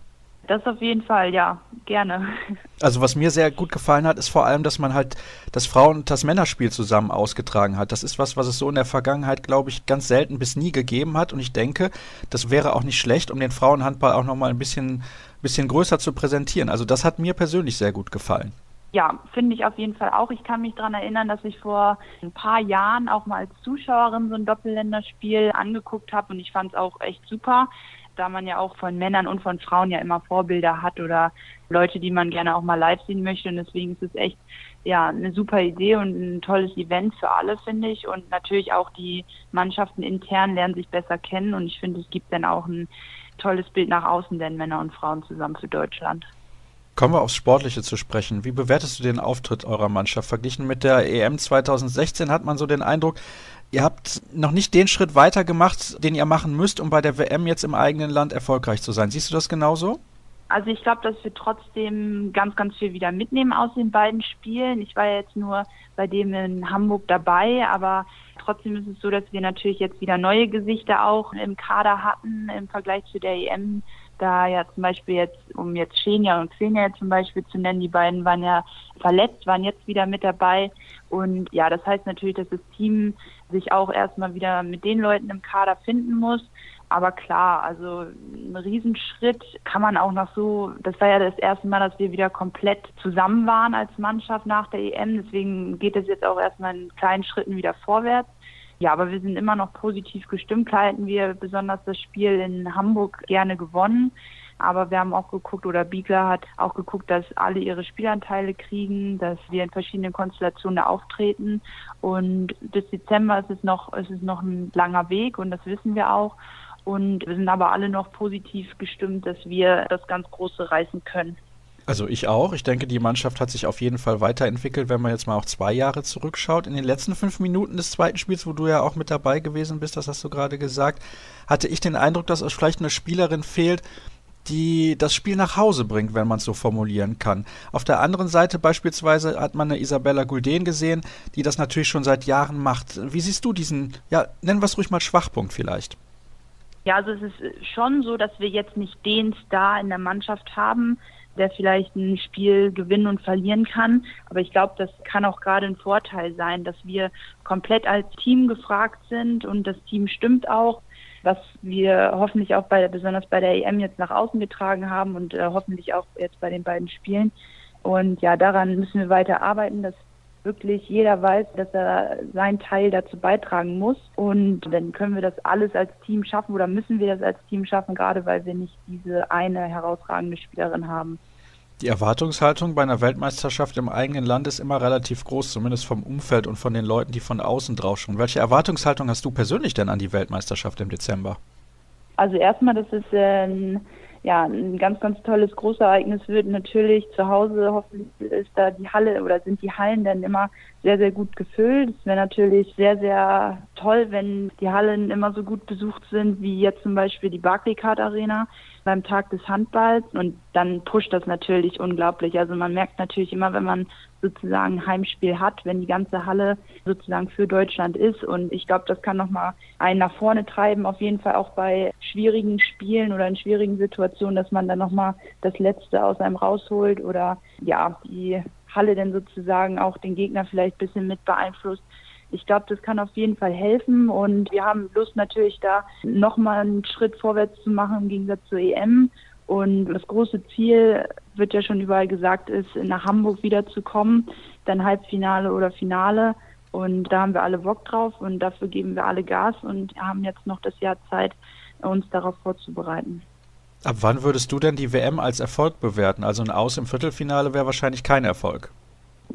Das auf jeden Fall, ja, gerne. Also was mir sehr gut gefallen hat, ist vor allem, dass man halt das Frauen- und das Männerspiel zusammen ausgetragen hat. Das ist was, was es so in der Vergangenheit, glaube ich, ganz selten bis nie gegeben hat. Und ich denke, das wäre auch nicht schlecht, um den Frauenhandball auch nochmal ein bisschen, bisschen größer zu präsentieren. Also das hat mir persönlich sehr gut gefallen. Ja, finde ich auf jeden Fall auch. Ich kann mich daran erinnern, dass ich vor ein paar Jahren auch mal als Zuschauerin so ein Doppelländerspiel angeguckt habe und ich fand es auch echt super da man ja auch von Männern und von Frauen ja immer Vorbilder hat oder Leute, die man gerne auch mal live sehen möchte. Und deswegen ist es echt ja eine super Idee und ein tolles Event für alle, finde ich. Und natürlich auch die Mannschaften intern lernen sich besser kennen. Und ich finde, es gibt dann auch ein tolles Bild nach außen, denn Männer und Frauen zusammen für Deutschland. Kommen wir aufs Sportliche zu sprechen. Wie bewertest du den Auftritt eurer Mannschaft? Verglichen mit der EM 2016 hat man so den Eindruck, ihr habt noch nicht den Schritt weiter gemacht, den ihr machen müsst, um bei der WM jetzt im eigenen Land erfolgreich zu sein. Siehst du das genauso? Also ich glaube, dass wir trotzdem ganz, ganz viel wieder mitnehmen aus den beiden Spielen. Ich war jetzt nur bei dem in Hamburg dabei, aber trotzdem ist es so, dass wir natürlich jetzt wieder neue Gesichter auch im Kader hatten im Vergleich zu der EM. Da ja zum Beispiel jetzt, um jetzt Xenia und Xenia zum Beispiel zu nennen, die beiden waren ja verletzt, waren jetzt wieder mit dabei. Und ja, das heißt natürlich, dass das Team sich auch erstmal wieder mit den Leuten im Kader finden muss. Aber klar, also ein Riesenschritt kann man auch noch so, das war ja das erste Mal, dass wir wieder komplett zusammen waren als Mannschaft nach der EM. Deswegen geht es jetzt auch erstmal in kleinen Schritten wieder vorwärts. Ja, aber wir sind immer noch positiv gestimmt. Klar hätten wir besonders das Spiel in Hamburg gerne gewonnen. Aber wir haben auch geguckt, oder Biegler hat auch geguckt, dass alle ihre Spielanteile kriegen, dass wir in verschiedenen Konstellationen auftreten. Und bis Dezember ist es noch, ist es noch ein langer Weg und das wissen wir auch. Und wir sind aber alle noch positiv gestimmt, dass wir das ganz Große reißen können. Also ich auch. Ich denke, die Mannschaft hat sich auf jeden Fall weiterentwickelt, wenn man jetzt mal auch zwei Jahre zurückschaut. In den letzten fünf Minuten des zweiten Spiels, wo du ja auch mit dabei gewesen bist, das hast du gerade gesagt, hatte ich den Eindruck, dass es vielleicht eine Spielerin fehlt, die das Spiel nach Hause bringt, wenn man es so formulieren kann. Auf der anderen Seite beispielsweise hat man eine Isabella Gulden gesehen, die das natürlich schon seit Jahren macht. Wie siehst du diesen, ja, nennen wir es ruhig mal Schwachpunkt vielleicht? Ja, also es ist schon so, dass wir jetzt nicht den Star in der Mannschaft haben, der vielleicht ein Spiel gewinnen und verlieren kann. Aber ich glaube, das kann auch gerade ein Vorteil sein, dass wir komplett als Team gefragt sind und das Team stimmt auch, was wir hoffentlich auch bei besonders bei der EM jetzt nach außen getragen haben und äh, hoffentlich auch jetzt bei den beiden Spielen. Und ja, daran müssen wir weiter arbeiten, dass wirklich jeder weiß, dass er seinen Teil dazu beitragen muss. Und dann können wir das alles als Team schaffen oder müssen wir das als Team schaffen, gerade weil wir nicht diese eine herausragende Spielerin haben. Die Erwartungshaltung bei einer Weltmeisterschaft im eigenen Land ist immer relativ groß, zumindest vom Umfeld und von den Leuten, die von außen drauf schauen. Welche Erwartungshaltung hast du persönlich denn an die Weltmeisterschaft im Dezember? Also erstmal, das ist ein ja, ein ganz, ganz tolles Großereignis wird. Natürlich zu Hause hoffentlich ist da die Halle oder sind die Hallen dann immer sehr, sehr gut gefüllt. Es wäre natürlich sehr, sehr toll, wenn die Hallen immer so gut besucht sind, wie jetzt zum Beispiel die Barclaycard Arena beim Tag des Handballs. Und dann pusht das natürlich unglaublich. Also man merkt natürlich immer, wenn man sozusagen Heimspiel hat, wenn die ganze Halle sozusagen für Deutschland ist. Und ich glaube, das kann nochmal einen nach vorne treiben, auf jeden Fall auch bei schwierigen Spielen oder in schwierigen Situationen, dass man dann nochmal das Letzte aus einem rausholt oder ja, die Halle denn sozusagen auch den Gegner vielleicht ein bisschen mit beeinflusst. Ich glaube, das kann auf jeden Fall helfen und wir haben Lust natürlich da nochmal einen Schritt vorwärts zu machen im Gegensatz zur EM. Und das große Ziel, wird ja schon überall gesagt, ist, nach Hamburg wiederzukommen, dann Halbfinale oder Finale. Und da haben wir alle Bock drauf und dafür geben wir alle Gas und haben jetzt noch das Jahr Zeit, uns darauf vorzubereiten. Ab wann würdest du denn die WM als Erfolg bewerten? Also ein Aus im Viertelfinale wäre wahrscheinlich kein Erfolg.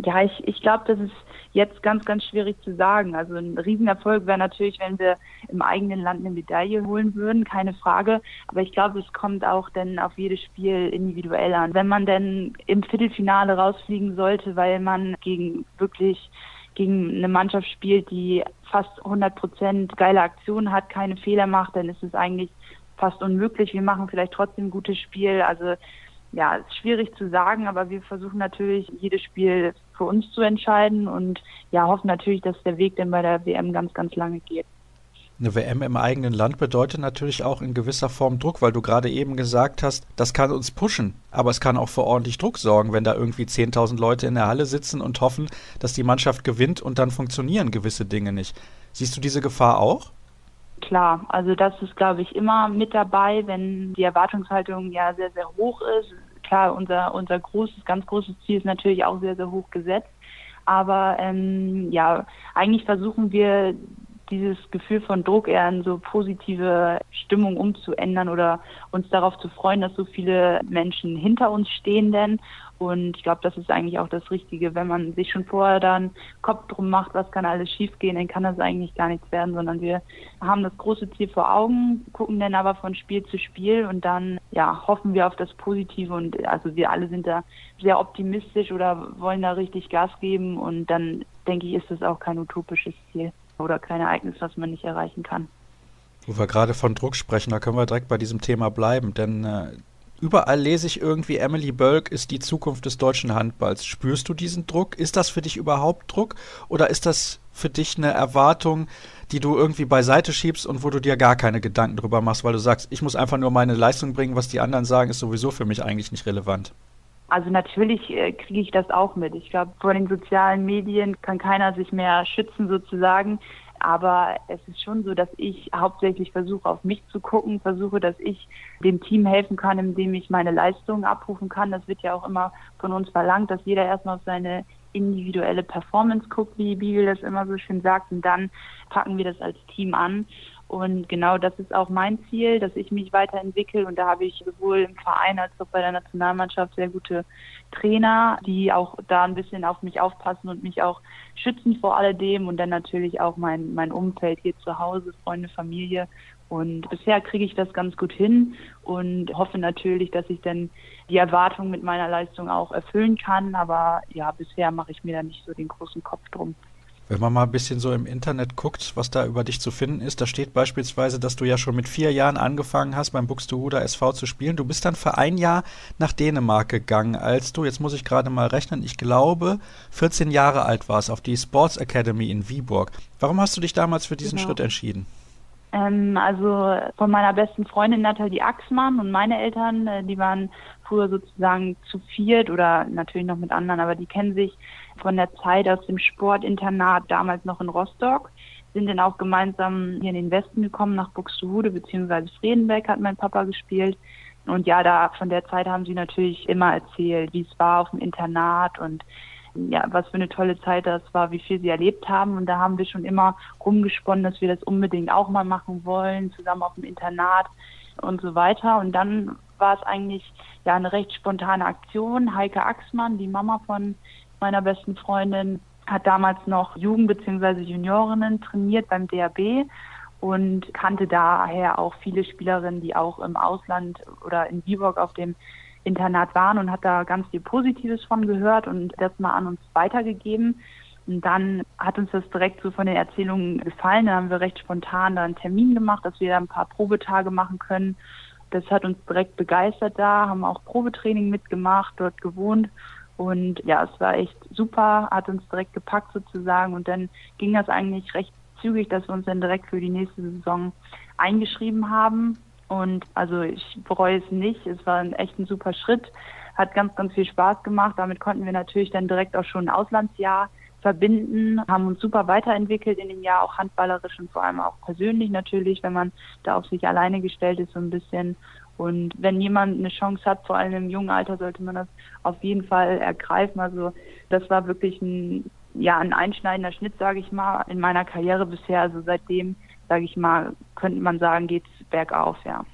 Ja, ich, ich glaube, das ist jetzt ganz, ganz schwierig zu sagen. Also ein Riesenerfolg wäre natürlich, wenn wir im eigenen Land eine Medaille holen würden, keine Frage. Aber ich glaube, es kommt auch dann auf jedes Spiel individuell an. Wenn man denn im Viertelfinale rausfliegen sollte, weil man gegen wirklich gegen eine Mannschaft spielt, die fast 100 Prozent geile Aktionen hat, keine Fehler macht, dann ist es eigentlich fast unmöglich. Wir machen vielleicht trotzdem ein gutes Spiel. Also ja, ist schwierig zu sagen, aber wir versuchen natürlich jedes Spiel für uns zu entscheiden und ja, hoffen natürlich, dass der Weg dann bei der WM ganz, ganz lange geht. Eine WM im eigenen Land bedeutet natürlich auch in gewisser Form Druck, weil du gerade eben gesagt hast, das kann uns pushen, aber es kann auch für ordentlich Druck sorgen, wenn da irgendwie 10.000 Leute in der Halle sitzen und hoffen, dass die Mannschaft gewinnt und dann funktionieren gewisse Dinge nicht. Siehst du diese Gefahr auch? Klar, also das ist, glaube ich, immer mit dabei, wenn die Erwartungshaltung ja sehr, sehr hoch ist. Klar, unser, unser großes, ganz großes Ziel ist natürlich auch sehr, sehr hoch gesetzt. Aber ähm, ja, eigentlich versuchen wir dieses Gefühl von Druck eher in so positive Stimmung umzuändern oder uns darauf zu freuen, dass so viele Menschen hinter uns stehen denn. Und ich glaube, das ist eigentlich auch das Richtige, wenn man sich schon vorher dann Kopf drum macht, was kann alles schiefgehen, dann kann das eigentlich gar nichts werden, sondern wir haben das große Ziel vor Augen, gucken dann aber von Spiel zu Spiel und dann ja hoffen wir auf das Positive und also wir alle sind da sehr optimistisch oder wollen da richtig Gas geben und dann denke ich, ist das auch kein utopisches Ziel oder kein Ereignis, was man nicht erreichen kann. Wo wir gerade von Druck sprechen, da können wir direkt bei diesem Thema bleiben, denn äh, Überall lese ich irgendwie, Emily Bölk ist die Zukunft des deutschen Handballs. Spürst du diesen Druck? Ist das für dich überhaupt Druck? Oder ist das für dich eine Erwartung, die du irgendwie beiseite schiebst und wo du dir gar keine Gedanken drüber machst, weil du sagst, ich muss einfach nur meine Leistung bringen, was die anderen sagen, ist sowieso für mich eigentlich nicht relevant? Also natürlich äh, kriege ich das auch mit. Ich glaube, vor den sozialen Medien kann keiner sich mehr schützen sozusagen. Aber es ist schon so, dass ich hauptsächlich versuche, auf mich zu gucken, versuche, dass ich dem Team helfen kann, indem ich meine Leistungen abrufen kann. Das wird ja auch immer von uns verlangt, dass jeder erstmal auf seine individuelle Performance guckt, wie Bibel das immer so schön sagt, und dann packen wir das als Team an. Und genau das ist auch mein Ziel, dass ich mich weiterentwickle. Und da habe ich sowohl im Verein als auch bei der Nationalmannschaft sehr gute Trainer, die auch da ein bisschen auf mich aufpassen und mich auch schützen vor alledem. Und dann natürlich auch mein, mein Umfeld hier zu Hause, Freunde, Familie. Und bisher kriege ich das ganz gut hin und hoffe natürlich, dass ich dann die Erwartungen mit meiner Leistung auch erfüllen kann. Aber ja, bisher mache ich mir da nicht so den großen Kopf drum. Wenn man mal ein bisschen so im Internet guckt, was da über dich zu finden ist, da steht beispielsweise, dass du ja schon mit vier Jahren angefangen hast, beim Buxtehuder SV zu spielen. Du bist dann für ein Jahr nach Dänemark gegangen, als du, jetzt muss ich gerade mal rechnen, ich glaube, 14 Jahre alt warst, auf die Sports Academy in Viborg. Warum hast du dich damals für diesen genau. Schritt entschieden? Ähm, also von meiner besten Freundin Nathalie Axmann und meine Eltern, äh, die waren früher sozusagen zu viert oder natürlich noch mit anderen, aber die kennen sich von der Zeit aus dem Sportinternat damals noch in Rostock, sind dann auch gemeinsam hier in den Westen gekommen, nach Buxtehude beziehungsweise Fredenbeck hat mein Papa gespielt. Und ja, da von der Zeit haben sie natürlich immer erzählt, wie es war auf dem Internat und ja, was für eine tolle Zeit das war, wie viel sie erlebt haben. Und da haben wir schon immer rumgesponnen, dass wir das unbedingt auch mal machen wollen, zusammen auf dem Internat und so weiter. Und dann war es eigentlich ja eine recht spontane Aktion. Heike Axmann, die Mama von meiner besten Freundin, hat damals noch Jugend- bzw. Juniorinnen trainiert beim DAB und kannte daher auch viele Spielerinnen, die auch im Ausland oder in Viborg auf dem Internat waren und hat da ganz viel Positives von gehört und das mal an uns weitergegeben. Und dann hat uns das direkt so von den Erzählungen gefallen. Da haben wir recht spontan da einen Termin gemacht, dass wir da ein paar Probetage machen können. Das hat uns direkt begeistert da, haben auch Probetraining mitgemacht, dort gewohnt und ja, es war echt super, hat uns direkt gepackt sozusagen. Und dann ging das eigentlich recht zügig, dass wir uns dann direkt für die nächste Saison eingeschrieben haben. Und also ich bereue es nicht. Es war ein echt ein super Schritt. Hat ganz, ganz viel Spaß gemacht. Damit konnten wir natürlich dann direkt auch schon ein Auslandsjahr verbinden, haben uns super weiterentwickelt in dem Jahr, auch handballerisch und vor allem auch persönlich natürlich, wenn man da auf sich alleine gestellt ist, so ein bisschen. Und wenn jemand eine Chance hat, vor allem im jungen Alter, sollte man das auf jeden Fall ergreifen. Also das war wirklich ein, ja, ein einschneidender Schnitt, sage ich mal, in meiner Karriere bisher. Also seitdem, sage ich mal, könnte man sagen, geht es bergauf, ja.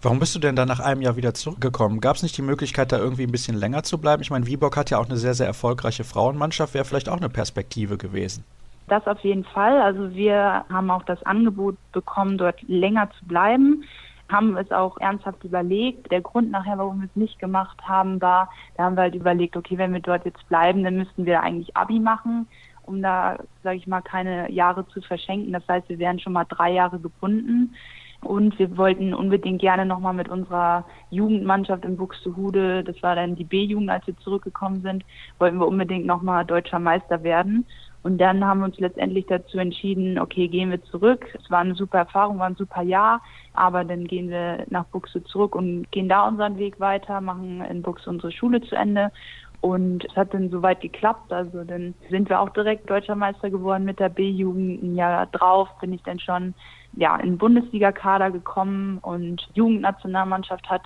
Warum bist du denn dann nach einem Jahr wieder zurückgekommen? Gab es nicht die Möglichkeit, da irgendwie ein bisschen länger zu bleiben? Ich meine, Viborg hat ja auch eine sehr, sehr erfolgreiche Frauenmannschaft. Wäre vielleicht auch eine Perspektive gewesen. Das auf jeden Fall. Also wir haben auch das Angebot bekommen, dort länger zu bleiben haben es auch ernsthaft überlegt. Der Grund nachher, warum wir es nicht gemacht haben, war, da haben wir halt überlegt, okay, wenn wir dort jetzt bleiben, dann müssten wir eigentlich Abi machen, um da, sage ich mal, keine Jahre zu verschenken. Das heißt, wir wären schon mal drei Jahre gebunden. Und wir wollten unbedingt gerne nochmal mit unserer Jugendmannschaft in Buxtehude, das war dann die B-Jugend, als wir zurückgekommen sind, wollten wir unbedingt nochmal deutscher Meister werden. Und dann haben wir uns letztendlich dazu entschieden, okay, gehen wir zurück. Es war eine super Erfahrung, war ein super Jahr, aber dann gehen wir nach Buxe zurück und gehen da unseren Weg weiter, machen in Buxe unsere Schule zu Ende. Und es hat dann soweit geklappt. Also dann sind wir auch direkt Deutscher Meister geworden mit der B-Jugend. Ein Jahr drauf bin ich dann schon ja, in den Bundesliga-Kader gekommen und Jugendnationalmannschaft hat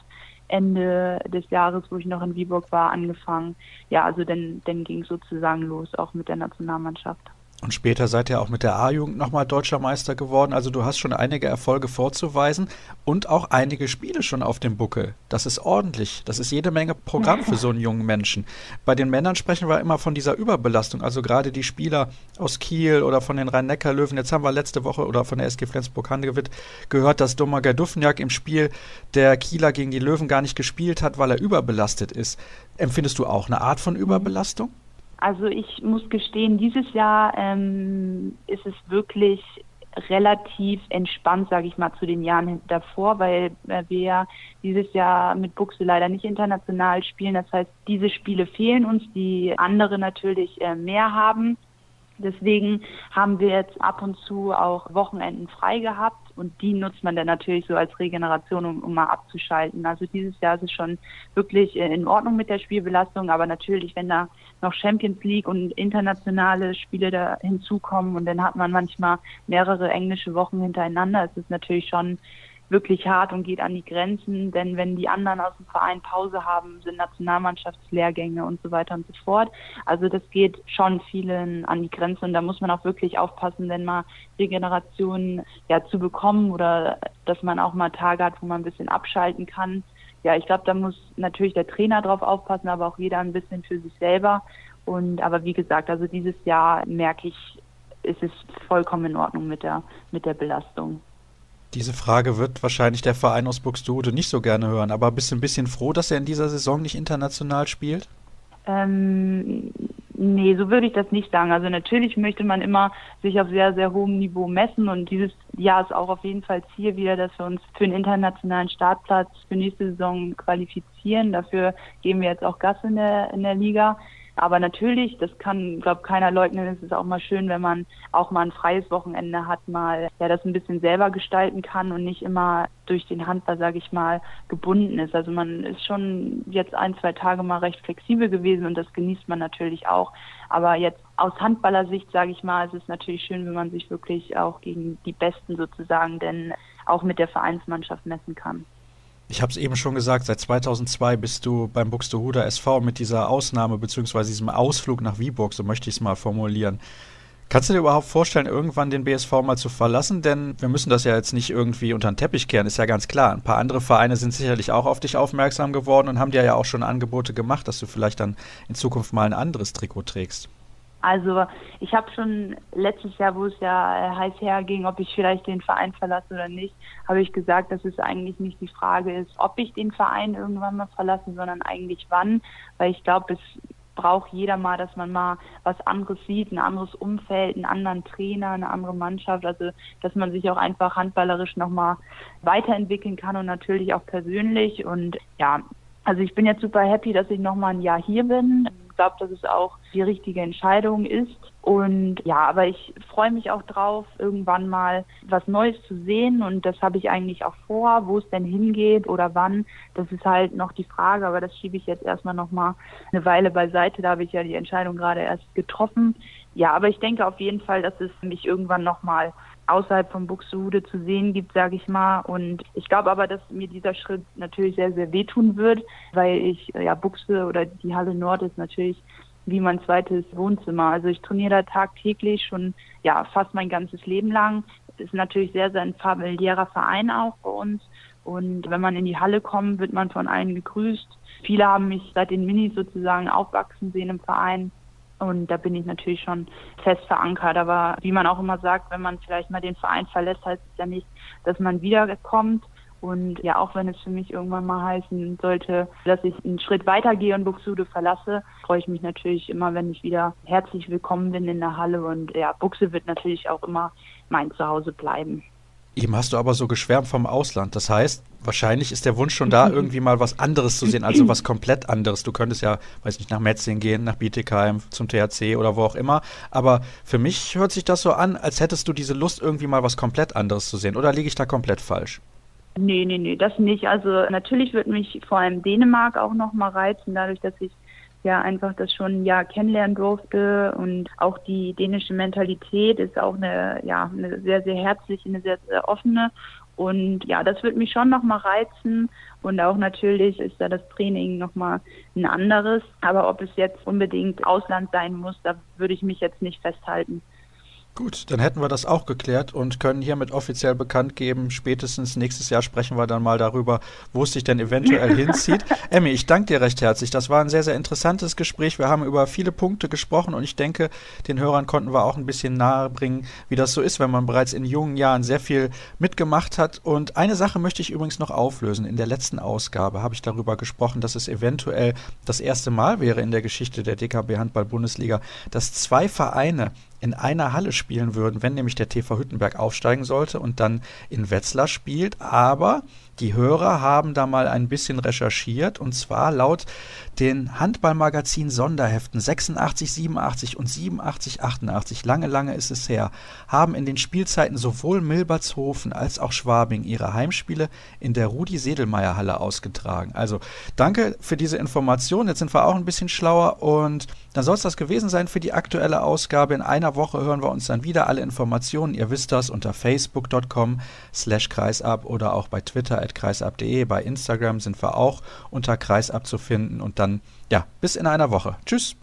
Ende des Jahres, wo ich noch in Viborg war, angefangen. Ja, also dann, dann ging sozusagen los, auch mit der Nationalmannschaft. Und später seid ihr auch mit der A-Jugend nochmal deutscher Meister geworden. Also du hast schon einige Erfolge vorzuweisen und auch einige Spiele schon auf dem Buckel. Das ist ordentlich. Das ist jede Menge Programm für so einen jungen Menschen. Bei den Männern sprechen wir immer von dieser Überbelastung. Also gerade die Spieler aus Kiel oder von den Rhein-Neckar-Löwen. Jetzt haben wir letzte Woche oder von der SG Flensburg-Handewitt gehört, dass Domager Dufniak im Spiel der Kieler gegen die Löwen gar nicht gespielt hat, weil er überbelastet ist. Empfindest du auch eine Art von Überbelastung? Also ich muss gestehen, dieses Jahr ähm, ist es wirklich relativ entspannt, sage ich mal, zu den Jahren davor, weil äh, wir dieses Jahr mit Buchse leider nicht international spielen. Das heißt, diese Spiele fehlen uns, die andere natürlich äh, mehr haben. Deswegen haben wir jetzt ab und zu auch Wochenenden frei gehabt und die nutzt man dann natürlich so als Regeneration, um, um mal abzuschalten. Also dieses Jahr ist es schon wirklich in Ordnung mit der Spielbelastung, aber natürlich, wenn da noch Champions League und internationale Spiele da hinzukommen und dann hat man manchmal mehrere englische Wochen hintereinander, ist es natürlich schon wirklich hart und geht an die Grenzen, denn wenn die anderen aus dem Verein Pause haben, sind Nationalmannschaftslehrgänge und so weiter und so fort. Also das geht schon vielen an die Grenze und da muss man auch wirklich aufpassen, wenn mal Regeneration ja zu bekommen oder dass man auch mal Tage hat, wo man ein bisschen abschalten kann. Ja, ich glaube, da muss natürlich der Trainer drauf aufpassen, aber auch jeder ein bisschen für sich selber. Und aber wie gesagt, also dieses Jahr merke ich, ist es vollkommen in Ordnung mit der mit der Belastung. Diese Frage wird wahrscheinlich der Verein aus Buxtehude nicht so gerne hören, aber bist du ein bisschen froh, dass er in dieser Saison nicht international spielt? Ähm, nee, so würde ich das nicht sagen. Also natürlich möchte man immer sich auf sehr, sehr hohem Niveau messen und dieses Jahr ist auch auf jeden Fall Ziel wieder, dass wir uns für einen internationalen Startplatz für nächste Saison qualifizieren. Dafür geben wir jetzt auch Gas in der, in der Liga. Aber natürlich, das kann, glaube keiner leugnen, es ist auch mal schön, wenn man auch mal ein freies Wochenende hat, mal ja das ein bisschen selber gestalten kann und nicht immer durch den Handball, sage ich mal, gebunden ist. Also man ist schon jetzt ein, zwei Tage mal recht flexibel gewesen und das genießt man natürlich auch. Aber jetzt aus Handballersicht, sage ich mal, es ist natürlich schön, wenn man sich wirklich auch gegen die Besten sozusagen denn auch mit der Vereinsmannschaft messen kann. Ich habe es eben schon gesagt, seit 2002 bist du beim Buxtehuder SV mit dieser Ausnahme bzw. diesem Ausflug nach Viborg, so möchte ich es mal formulieren. Kannst du dir überhaupt vorstellen, irgendwann den BSV mal zu verlassen? Denn wir müssen das ja jetzt nicht irgendwie unter den Teppich kehren, ist ja ganz klar. Ein paar andere Vereine sind sicherlich auch auf dich aufmerksam geworden und haben dir ja auch schon Angebote gemacht, dass du vielleicht dann in Zukunft mal ein anderes Trikot trägst. Also ich habe schon letztes Jahr, wo es ja äh, heiß herging, ob ich vielleicht den Verein verlasse oder nicht, habe ich gesagt, dass es eigentlich nicht die Frage ist, ob ich den Verein irgendwann mal verlasse, sondern eigentlich wann, weil ich glaube, es braucht jeder mal, dass man mal was anderes sieht, ein anderes Umfeld, einen anderen Trainer, eine andere Mannschaft, also dass man sich auch einfach handballerisch nochmal weiterentwickeln kann und natürlich auch persönlich. Und ja, also ich bin jetzt super happy, dass ich nochmal ein Jahr hier bin glaube, dass es auch die richtige Entscheidung ist. Und ja, aber ich freue mich auch drauf, irgendwann mal was Neues zu sehen. Und das habe ich eigentlich auch vor, wo es denn hingeht oder wann. Das ist halt noch die Frage, aber das schiebe ich jetzt erstmal nochmal eine Weile beiseite. Da habe ich ja die Entscheidung gerade erst getroffen. Ja, aber ich denke auf jeden Fall, dass es mich irgendwann nochmal außerhalb von Buxtehude zu sehen gibt, sage ich mal. Und ich glaube aber, dass mir dieser Schritt natürlich sehr, sehr wehtun wird, weil ich, ja, Buchse oder die Halle Nord ist natürlich wie mein zweites Wohnzimmer. Also ich trainiere da tagtäglich schon, ja, fast mein ganzes Leben lang. Es ist natürlich sehr, sehr ein familiärer Verein auch bei uns. Und wenn man in die Halle kommt, wird man von allen gegrüßt. Viele haben mich seit den Minis sozusagen aufwachsen sehen im Verein. Und da bin ich natürlich schon fest verankert. Aber wie man auch immer sagt, wenn man vielleicht mal den Verein verlässt, heißt es ja nicht, dass man wiederkommt. Und ja, auch wenn es für mich irgendwann mal heißen sollte, dass ich einen Schritt weitergehe und Buxude verlasse, freue ich mich natürlich immer, wenn ich wieder herzlich willkommen bin in der Halle. Und ja, Buxe wird natürlich auch immer mein Zuhause bleiben. Eben hast du aber so geschwärmt vom Ausland. Das heißt, wahrscheinlich ist der Wunsch schon da, irgendwie mal was anderes zu sehen, also was komplett anderes. Du könntest ja, weiß nicht, nach Metzing gehen, nach Bietigheim, zum THC oder wo auch immer. Aber für mich hört sich das so an, als hättest du diese Lust, irgendwie mal was komplett anderes zu sehen. Oder liege ich da komplett falsch? Nee, nee, nee, das nicht. Also natürlich würde mich vor allem Dänemark auch noch mal reizen, dadurch, dass ich ja einfach das schon ein Jahr kennenlernen durfte und auch die dänische Mentalität ist auch eine ja eine sehr sehr herzliche, eine sehr sehr offene und ja, das wird mich schon nochmal reizen. Und auch natürlich ist da das Training nochmal ein anderes. Aber ob es jetzt unbedingt Ausland sein muss, da würde ich mich jetzt nicht festhalten. Gut, dann hätten wir das auch geklärt und können hiermit offiziell bekannt geben, spätestens nächstes Jahr sprechen wir dann mal darüber, wo es sich denn eventuell (laughs) hinzieht. Emmy, ich danke dir recht herzlich. Das war ein sehr, sehr interessantes Gespräch. Wir haben über viele Punkte gesprochen und ich denke, den Hörern konnten wir auch ein bisschen nahebringen, wie das so ist, wenn man bereits in jungen Jahren sehr viel mitgemacht hat. Und eine Sache möchte ich übrigens noch auflösen. In der letzten Ausgabe habe ich darüber gesprochen, dass es eventuell das erste Mal wäre in der Geschichte der DKB Handball Bundesliga, dass zwei Vereine in einer Halle spielen würden, wenn nämlich der TV Hüttenberg aufsteigen sollte und dann in Wetzlar spielt. Aber die Hörer haben da mal ein bisschen recherchiert und zwar laut den Handballmagazin Sonderheften 86, 87 und 87, 88, lange, lange ist es her, haben in den Spielzeiten sowohl Milbertshofen als auch Schwabing ihre Heimspiele in der Rudi-Sedelmeier-Halle ausgetragen. Also danke für diese Information. Jetzt sind wir auch ein bisschen schlauer und dann soll es das gewesen sein für die aktuelle Ausgabe. In einer Woche hören wir uns dann wieder. Alle Informationen, ihr wisst das, unter facebook.com slash kreisab oder auch bei Twitter kreisab.de. Bei Instagram sind wir auch unter kreisab zu finden und dann, ja, bis in einer Woche. Tschüss.